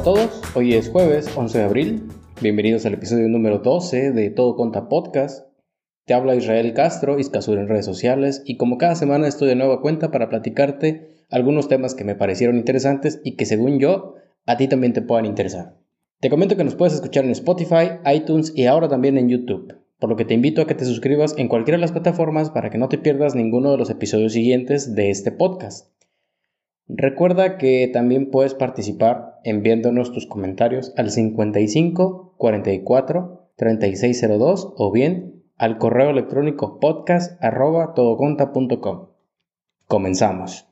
A todos, hoy es jueves 11 de abril. Bienvenidos al episodio número 12 de Todo Conta Podcast. Te habla Israel Castro, Iscasur en redes sociales, y como cada semana estoy de nueva cuenta para platicarte algunos temas que me parecieron interesantes y que según yo a ti también te puedan interesar. Te comento que nos puedes escuchar en Spotify, iTunes y ahora también en YouTube, por lo que te invito a que te suscribas en cualquiera de las plataformas para que no te pierdas ninguno de los episodios siguientes de este podcast. Recuerda que también puedes participar enviándonos tus comentarios al 55 44 3602 o bien al correo electrónico podcast. Comenzamos.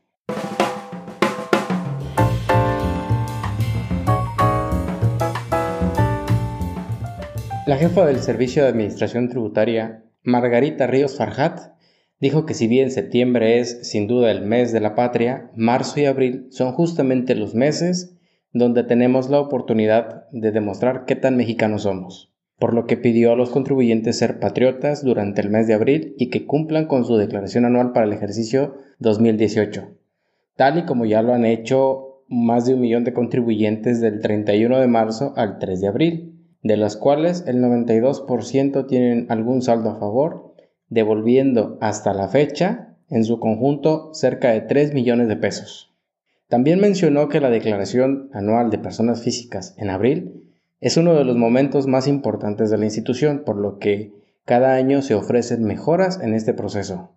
La jefa del Servicio de Administración Tributaria, Margarita Ríos Farhat, dijo que si bien septiembre es sin duda el mes de la patria, marzo y abril son justamente los meses donde tenemos la oportunidad de demostrar qué tan mexicanos somos, por lo que pidió a los contribuyentes ser patriotas durante el mes de abril y que cumplan con su declaración anual para el ejercicio 2018, tal y como ya lo han hecho más de un millón de contribuyentes del 31 de marzo al 3 de abril, de las cuales el 92% tienen algún saldo a favor devolviendo hasta la fecha, en su conjunto, cerca de 3 millones de pesos. También mencionó que la declaración anual de personas físicas en abril es uno de los momentos más importantes de la institución, por lo que cada año se ofrecen mejoras en este proceso.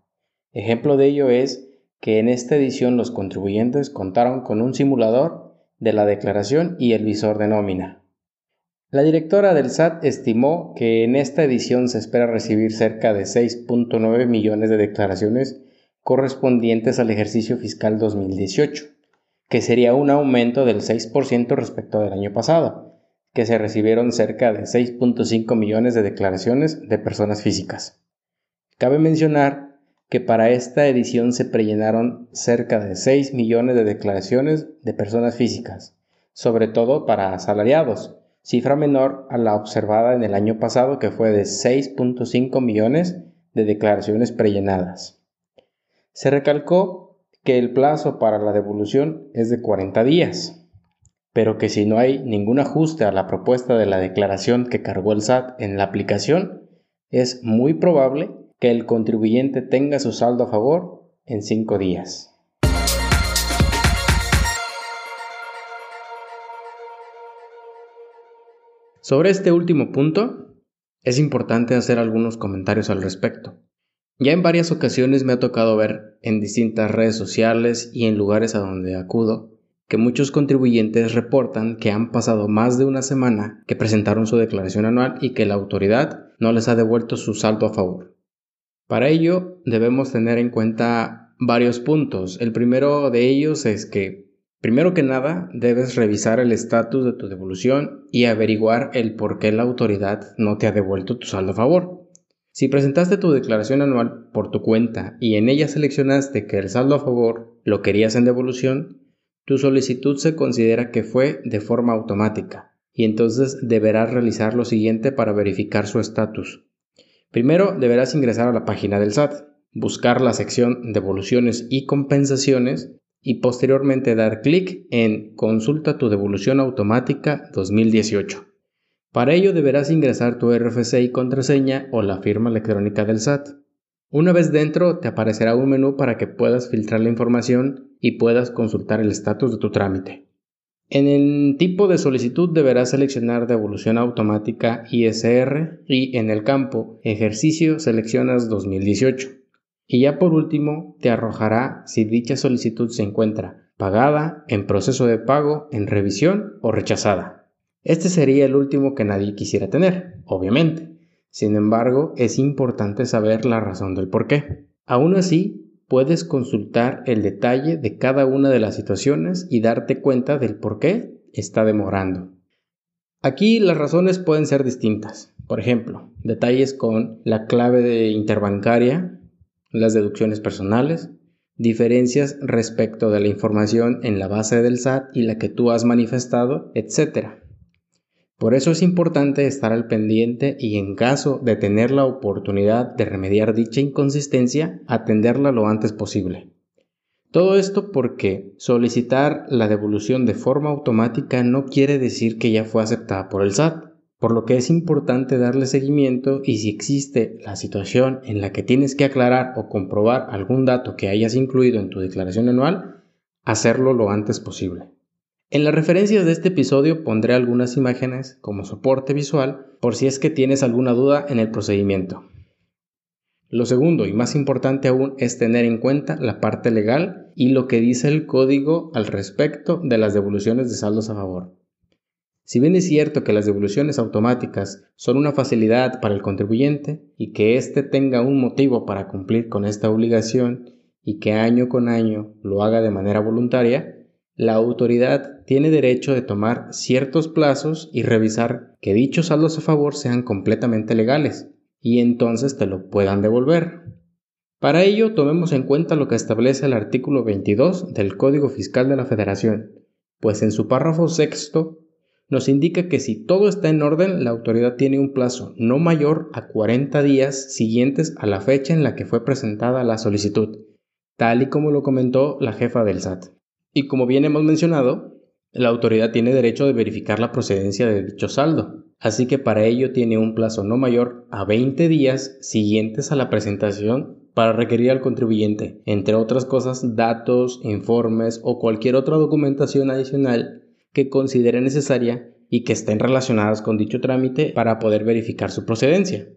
Ejemplo de ello es que en esta edición los contribuyentes contaron con un simulador de la declaración y el visor de nómina. La directora del SAT estimó que en esta edición se espera recibir cerca de 6.9 millones de declaraciones correspondientes al ejercicio fiscal 2018, que sería un aumento del 6% respecto del año pasado, que se recibieron cerca de 6.5 millones de declaraciones de personas físicas. Cabe mencionar que para esta edición se prellenaron cerca de 6 millones de declaraciones de personas físicas, sobre todo para asalariados, cifra menor a la observada en el año pasado que fue de 6.5 millones de declaraciones prellenadas. Se recalcó que el plazo para la devolución es de 40 días, pero que si no hay ningún ajuste a la propuesta de la declaración que cargó el SAT en la aplicación, es muy probable que el contribuyente tenga su saldo a favor en 5 días. Sobre este último punto, es importante hacer algunos comentarios al respecto. Ya en varias ocasiones me ha tocado ver en distintas redes sociales y en lugares a donde acudo que muchos contribuyentes reportan que han pasado más de una semana que presentaron su declaración anual y que la autoridad no les ha devuelto su saldo a favor. Para ello debemos tener en cuenta varios puntos. El primero de ellos es que Primero que nada, debes revisar el estatus de tu devolución y averiguar el por qué la autoridad no te ha devuelto tu saldo a favor. Si presentaste tu declaración anual por tu cuenta y en ella seleccionaste que el saldo a favor lo querías en devolución, tu solicitud se considera que fue de forma automática y entonces deberás realizar lo siguiente para verificar su estatus. Primero deberás ingresar a la página del SAT, buscar la sección Devoluciones y Compensaciones y posteriormente dar clic en Consulta tu devolución automática 2018. Para ello deberás ingresar tu RFC y contraseña o la firma electrónica del SAT. Una vez dentro te aparecerá un menú para que puedas filtrar la información y puedas consultar el estatus de tu trámite. En el tipo de solicitud deberás seleccionar devolución automática ISR y en el campo ejercicio seleccionas 2018. Y ya por último, te arrojará si dicha solicitud se encuentra pagada, en proceso de pago, en revisión o rechazada. Este sería el último que nadie quisiera tener, obviamente. Sin embargo, es importante saber la razón del por qué. Aún así, puedes consultar el detalle de cada una de las situaciones y darte cuenta del por qué está demorando. Aquí las razones pueden ser distintas. Por ejemplo, detalles con la clave de interbancaria las deducciones personales, diferencias respecto de la información en la base del SAT y la que tú has manifestado, etc. Por eso es importante estar al pendiente y en caso de tener la oportunidad de remediar dicha inconsistencia, atenderla lo antes posible. Todo esto porque solicitar la devolución de forma automática no quiere decir que ya fue aceptada por el SAT, por lo que es importante darle seguimiento y si existe la situación en la que tienes que aclarar o comprobar algún dato que hayas incluido en tu declaración anual, hacerlo lo antes posible. En las referencias de este episodio pondré algunas imágenes como soporte visual por si es que tienes alguna duda en el procedimiento. Lo segundo y más importante aún es tener en cuenta la parte legal y lo que dice el código al respecto de las devoluciones de saldos a favor. Si bien es cierto que las devoluciones automáticas son una facilidad para el contribuyente y que éste tenga un motivo para cumplir con esta obligación y que año con año lo haga de manera voluntaria, la autoridad tiene derecho de tomar ciertos plazos y revisar que dichos saldos a favor sean completamente legales y entonces te lo puedan devolver. Para ello, tomemos en cuenta lo que establece el artículo 22 del Código Fiscal de la Federación, pues en su párrafo sexto nos indica que si todo está en orden, la autoridad tiene un plazo no mayor a 40 días siguientes a la fecha en la que fue presentada la solicitud, tal y como lo comentó la jefa del SAT. Y como bien hemos mencionado, la autoridad tiene derecho de verificar la procedencia de dicho saldo, así que para ello tiene un plazo no mayor a 20 días siguientes a la presentación para requerir al contribuyente, entre otras cosas, datos, informes o cualquier otra documentación adicional que considere necesaria y que estén relacionadas con dicho trámite para poder verificar su procedencia,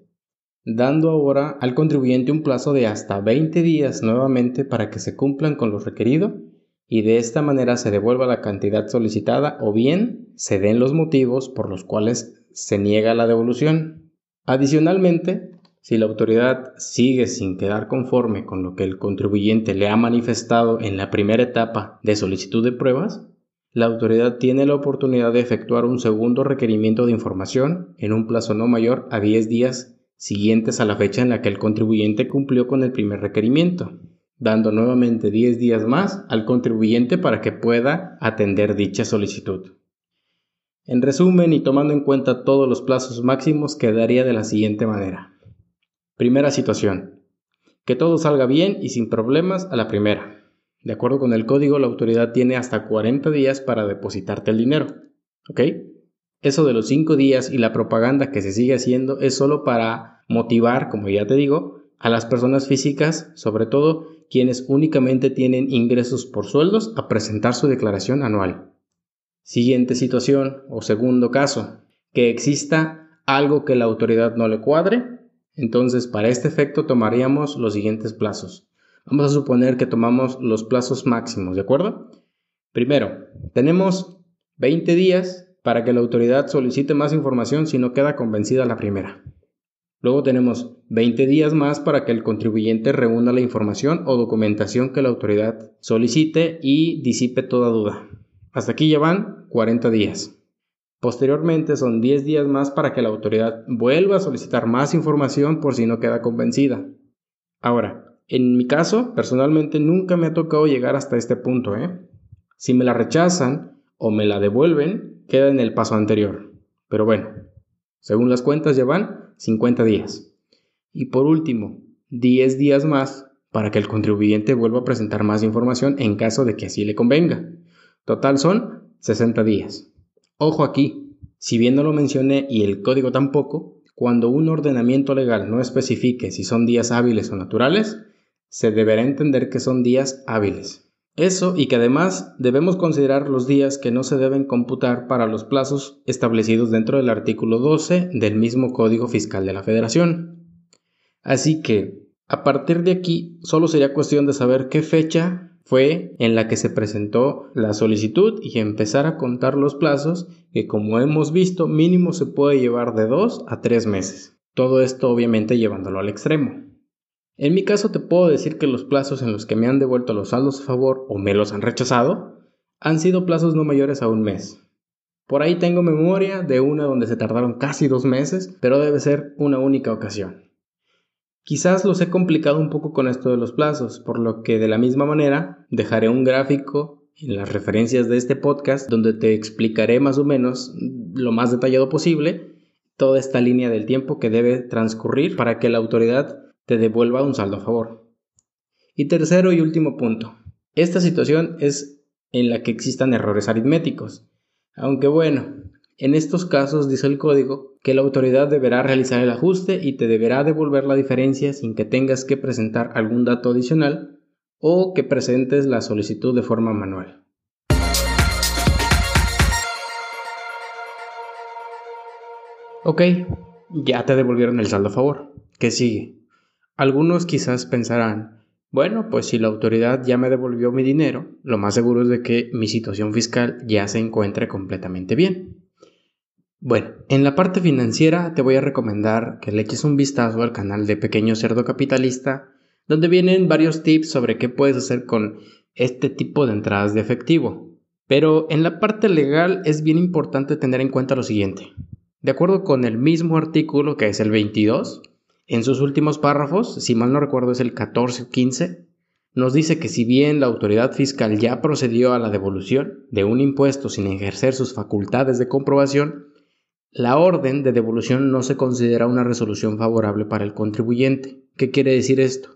dando ahora al contribuyente un plazo de hasta 20 días nuevamente para que se cumplan con lo requerido y de esta manera se devuelva la cantidad solicitada o bien se den los motivos por los cuales se niega la devolución. Adicionalmente, si la autoridad sigue sin quedar conforme con lo que el contribuyente le ha manifestado en la primera etapa de solicitud de pruebas, la autoridad tiene la oportunidad de efectuar un segundo requerimiento de información en un plazo no mayor a 10 días siguientes a la fecha en la que el contribuyente cumplió con el primer requerimiento, dando nuevamente 10 días más al contribuyente para que pueda atender dicha solicitud. En resumen y tomando en cuenta todos los plazos máximos, quedaría de la siguiente manera. Primera situación. Que todo salga bien y sin problemas a la primera. De acuerdo con el código, la autoridad tiene hasta 40 días para depositarte el dinero. ¿Ok? Eso de los 5 días y la propaganda que se sigue haciendo es solo para motivar, como ya te digo, a las personas físicas, sobre todo quienes únicamente tienen ingresos por sueldos, a presentar su declaración anual. Siguiente situación o segundo caso, que exista algo que la autoridad no le cuadre. Entonces, para este efecto tomaríamos los siguientes plazos. Vamos a suponer que tomamos los plazos máximos, ¿de acuerdo? Primero, tenemos 20 días para que la autoridad solicite más información si no queda convencida la primera. Luego tenemos 20 días más para que el contribuyente reúna la información o documentación que la autoridad solicite y disipe toda duda. Hasta aquí ya van 40 días. Posteriormente son 10 días más para que la autoridad vuelva a solicitar más información por si no queda convencida. Ahora, en mi caso, personalmente nunca me ha tocado llegar hasta este punto. ¿eh? Si me la rechazan o me la devuelven, queda en el paso anterior. Pero bueno, según las cuentas ya van 50 días. Y por último, 10 días más para que el contribuyente vuelva a presentar más información en caso de que así le convenga. Total son 60 días. Ojo aquí, si bien no lo mencioné y el código tampoco, cuando un ordenamiento legal no especifique si son días hábiles o naturales, se deberá entender que son días hábiles. Eso y que además debemos considerar los días que no se deben computar para los plazos establecidos dentro del artículo 12 del mismo Código Fiscal de la Federación. Así que, a partir de aquí, solo sería cuestión de saber qué fecha fue en la que se presentó la solicitud y empezar a contar los plazos que como hemos visto mínimo se puede llevar de dos a tres meses. Todo esto obviamente llevándolo al extremo. En mi caso te puedo decir que los plazos en los que me han devuelto los saldos a favor o me los han rechazado han sido plazos no mayores a un mes. Por ahí tengo memoria de una donde se tardaron casi dos meses, pero debe ser una única ocasión. Quizás los he complicado un poco con esto de los plazos, por lo que de la misma manera dejaré un gráfico en las referencias de este podcast donde te explicaré más o menos lo más detallado posible toda esta línea del tiempo que debe transcurrir para que la autoridad te devuelva un saldo a favor. Y tercero y último punto, Esta situación es en la que existan errores aritméticos, aunque bueno, en estos casos dice el código que la autoridad deberá realizar el ajuste y te deberá devolver la diferencia sin que tengas que presentar algún dato adicional o que presentes la solicitud de forma manual. Ok, ya te devolvieron el saldo a favor. ¿Qué sigue? Algunos quizás pensarán, bueno, pues si la autoridad ya me devolvió mi dinero, lo más seguro es de que mi situación fiscal ya se encuentre completamente bien. Bueno, en la parte financiera te voy a recomendar que le eches un vistazo al canal de Pequeño Cerdo Capitalista, donde vienen varios tips sobre qué puedes hacer con este tipo de entradas de efectivo. Pero en la parte legal es bien importante tener en cuenta lo siguiente. De acuerdo con el mismo artículo que es el 22, en sus últimos párrafos, si mal no recuerdo es el 14 o 15, nos dice que si bien la autoridad fiscal ya procedió a la devolución de un impuesto sin ejercer sus facultades de comprobación, la orden de devolución no se considera una resolución favorable para el contribuyente. ¿Qué quiere decir esto?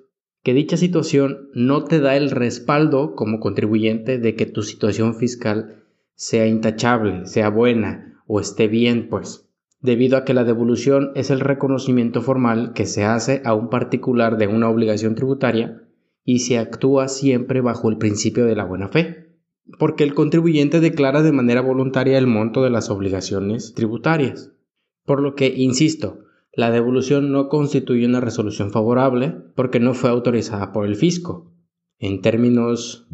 Que dicha situación no te da el respaldo como contribuyente de que tu situación fiscal sea intachable, sea buena o esté bien, pues, debido a que la devolución es el reconocimiento formal que se hace a un particular de una obligación tributaria y se actúa siempre bajo el principio de la buena fe porque el contribuyente declara de manera voluntaria el monto de las obligaciones tributarias. Por lo que, insisto, la devolución no constituye una resolución favorable porque no fue autorizada por el fisco, en términos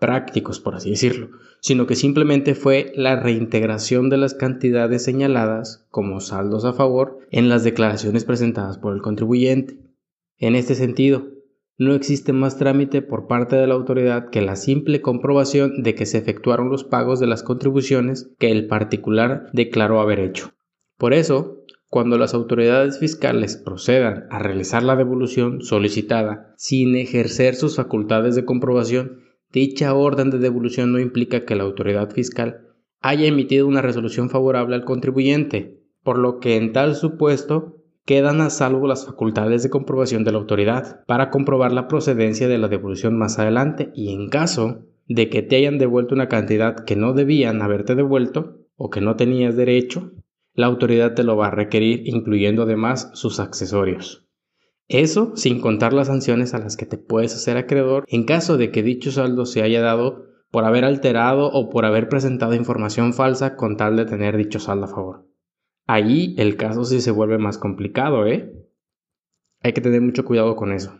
prácticos, por así decirlo, sino que simplemente fue la reintegración de las cantidades señaladas como saldos a favor en las declaraciones presentadas por el contribuyente. En este sentido, no existe más trámite por parte de la autoridad que la simple comprobación de que se efectuaron los pagos de las contribuciones que el particular declaró haber hecho. Por eso, cuando las autoridades fiscales procedan a realizar la devolución solicitada sin ejercer sus facultades de comprobación, dicha orden de devolución no implica que la autoridad fiscal haya emitido una resolución favorable al contribuyente, por lo que en tal supuesto quedan a salvo las facultades de comprobación de la autoridad para comprobar la procedencia de la devolución más adelante y en caso de que te hayan devuelto una cantidad que no debían haberte devuelto o que no tenías derecho, la autoridad te lo va a requerir incluyendo además sus accesorios. Eso sin contar las sanciones a las que te puedes hacer acreedor en caso de que dicho saldo se haya dado por haber alterado o por haber presentado información falsa con tal de tener dicho saldo a favor. Allí el caso sí se vuelve más complicado, ¿eh? Hay que tener mucho cuidado con eso.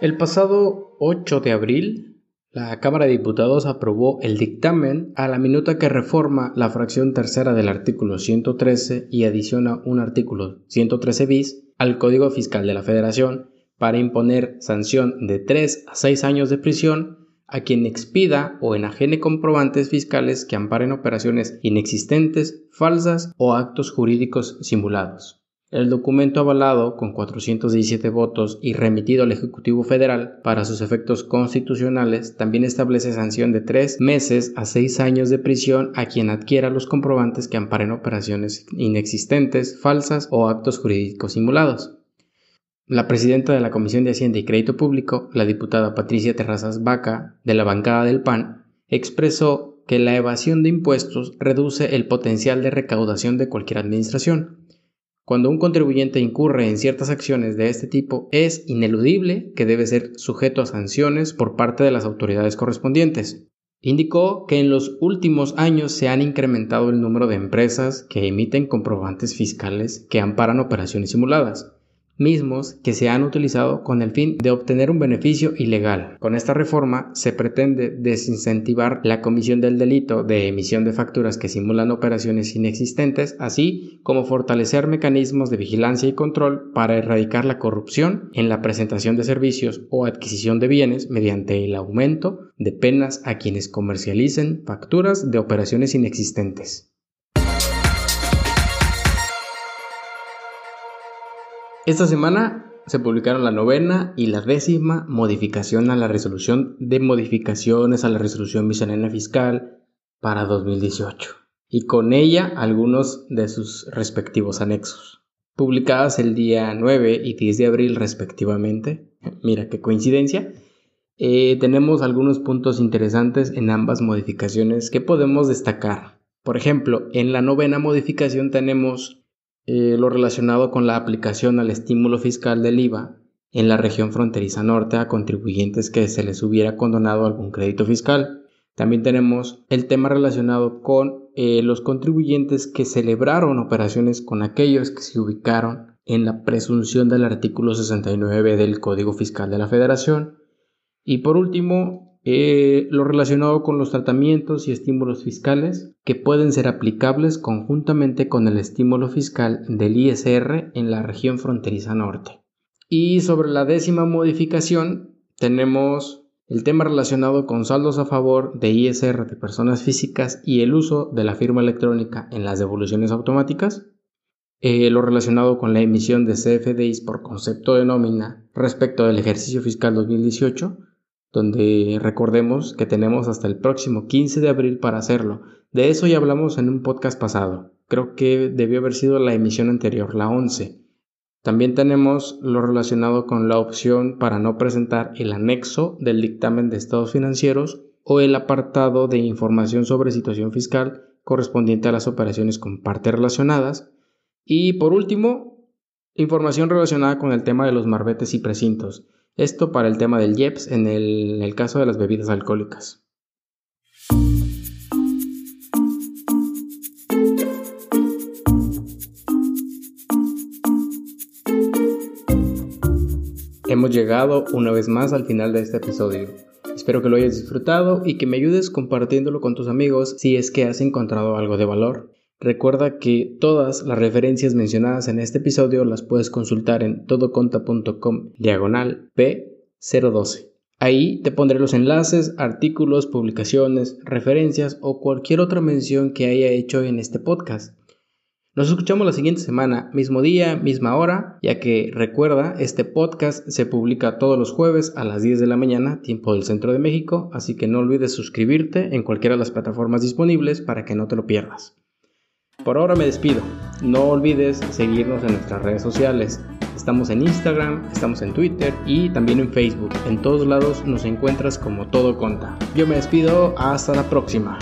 El pasado 8 de abril, la Cámara de Diputados aprobó el dictamen a la minuta que reforma la fracción tercera del artículo 113 y adiciona un artículo 113 bis al Código Fiscal de la Federación para imponer sanción de 3 a 6 años de prisión a quien expida o enajene comprobantes fiscales que amparen operaciones inexistentes, falsas o actos jurídicos simulados. El documento avalado con 417 votos y remitido al Ejecutivo Federal para sus efectos constitucionales también establece sanción de tres meses a seis años de prisión a quien adquiera los comprobantes que amparen operaciones inexistentes, falsas o actos jurídicos simulados. La presidenta de la Comisión de Hacienda y Crédito Público, la diputada Patricia Terrazas Vaca, de la bancada del PAN, expresó que la evasión de impuestos reduce el potencial de recaudación de cualquier administración. Cuando un contribuyente incurre en ciertas acciones de este tipo, es ineludible que debe ser sujeto a sanciones por parte de las autoridades correspondientes. Indicó que en los últimos años se han incrementado el número de empresas que emiten comprobantes fiscales que amparan operaciones simuladas mismos que se han utilizado con el fin de obtener un beneficio ilegal. Con esta reforma se pretende desincentivar la comisión del delito de emisión de facturas que simulan operaciones inexistentes, así como fortalecer mecanismos de vigilancia y control para erradicar la corrupción en la presentación de servicios o adquisición de bienes mediante el aumento de penas a quienes comercialicen facturas de operaciones inexistentes. Esta semana se publicaron la novena y la décima modificación a la resolución de modificaciones a la resolución miscelánea fiscal para 2018 y con ella algunos de sus respectivos anexos. publicadas el día 9 y 10 de abril respectivamente. Mira qué coincidencia. Eh, tenemos algunos puntos interesantes en ambas modificaciones que podemos destacar. Por ejemplo, en la novena modificación tenemos eh, lo relacionado con la aplicación al estímulo fiscal del IVA en la región fronteriza norte a contribuyentes que se les hubiera condonado algún crédito fiscal. También tenemos el tema relacionado con eh, los contribuyentes que celebraron operaciones con aquellos que se ubicaron en la presunción del artículo 69 del Código Fiscal de la Federación y por último, eh, lo relacionado con los tratamientos y estímulos fiscales que pueden ser aplicables conjuntamente con el estímulo fiscal del ISR en la región fronteriza norte. Y sobre la décima modificación tenemos el tema relacionado con saldos a favor de ISR de personas físicas y el uso de la firma electrónica en las devoluciones automáticas. Eh, lo relacionado con la emisión de CFDIs por concepto de nómina respecto del ejercicio fiscal 2018 donde recordemos que tenemos hasta el próximo 15 de abril para hacerlo. De eso ya hablamos en un podcast pasado. Creo que debió haber sido la emisión anterior, la 11. También tenemos lo relacionado con la opción para no presentar el anexo del dictamen de estados financieros o el apartado de información sobre situación fiscal correspondiente a las operaciones con partes relacionadas. Y por último, información relacionada con el tema de los marbetes y precintos. Esto para el tema del IEPS en el, caso de las bebidas alcohólicas. Hemos llegado una vez más al final de este episodio. Espero que lo hayas disfrutado y que me ayudes compartiéndolo con tus amigos si es que has encontrado algo de valor. Recuerda que todas las referencias mencionadas en este episodio las puedes consultar en todoconta.com diagonal P012. Ahí te pondré los enlaces, artículos, publicaciones, referencias o cualquier otra mención que haya hecho en este podcast. Nos escuchamos la siguiente semana, mismo día, misma hora, ya que recuerda, este podcast se publica todos los jueves a las 10 de la mañana, tiempo del centro de México, así que no olvides suscribirte en cualquiera de las plataformas disponibles para que no te lo pierdas. Por ahora me despido. No olvides seguirnos en nuestras redes sociales. Estamos en Instagram, estamos en Twitter y también en Facebook. En todos lados nos encuentras como todo conta. Yo me despido, hasta la próxima.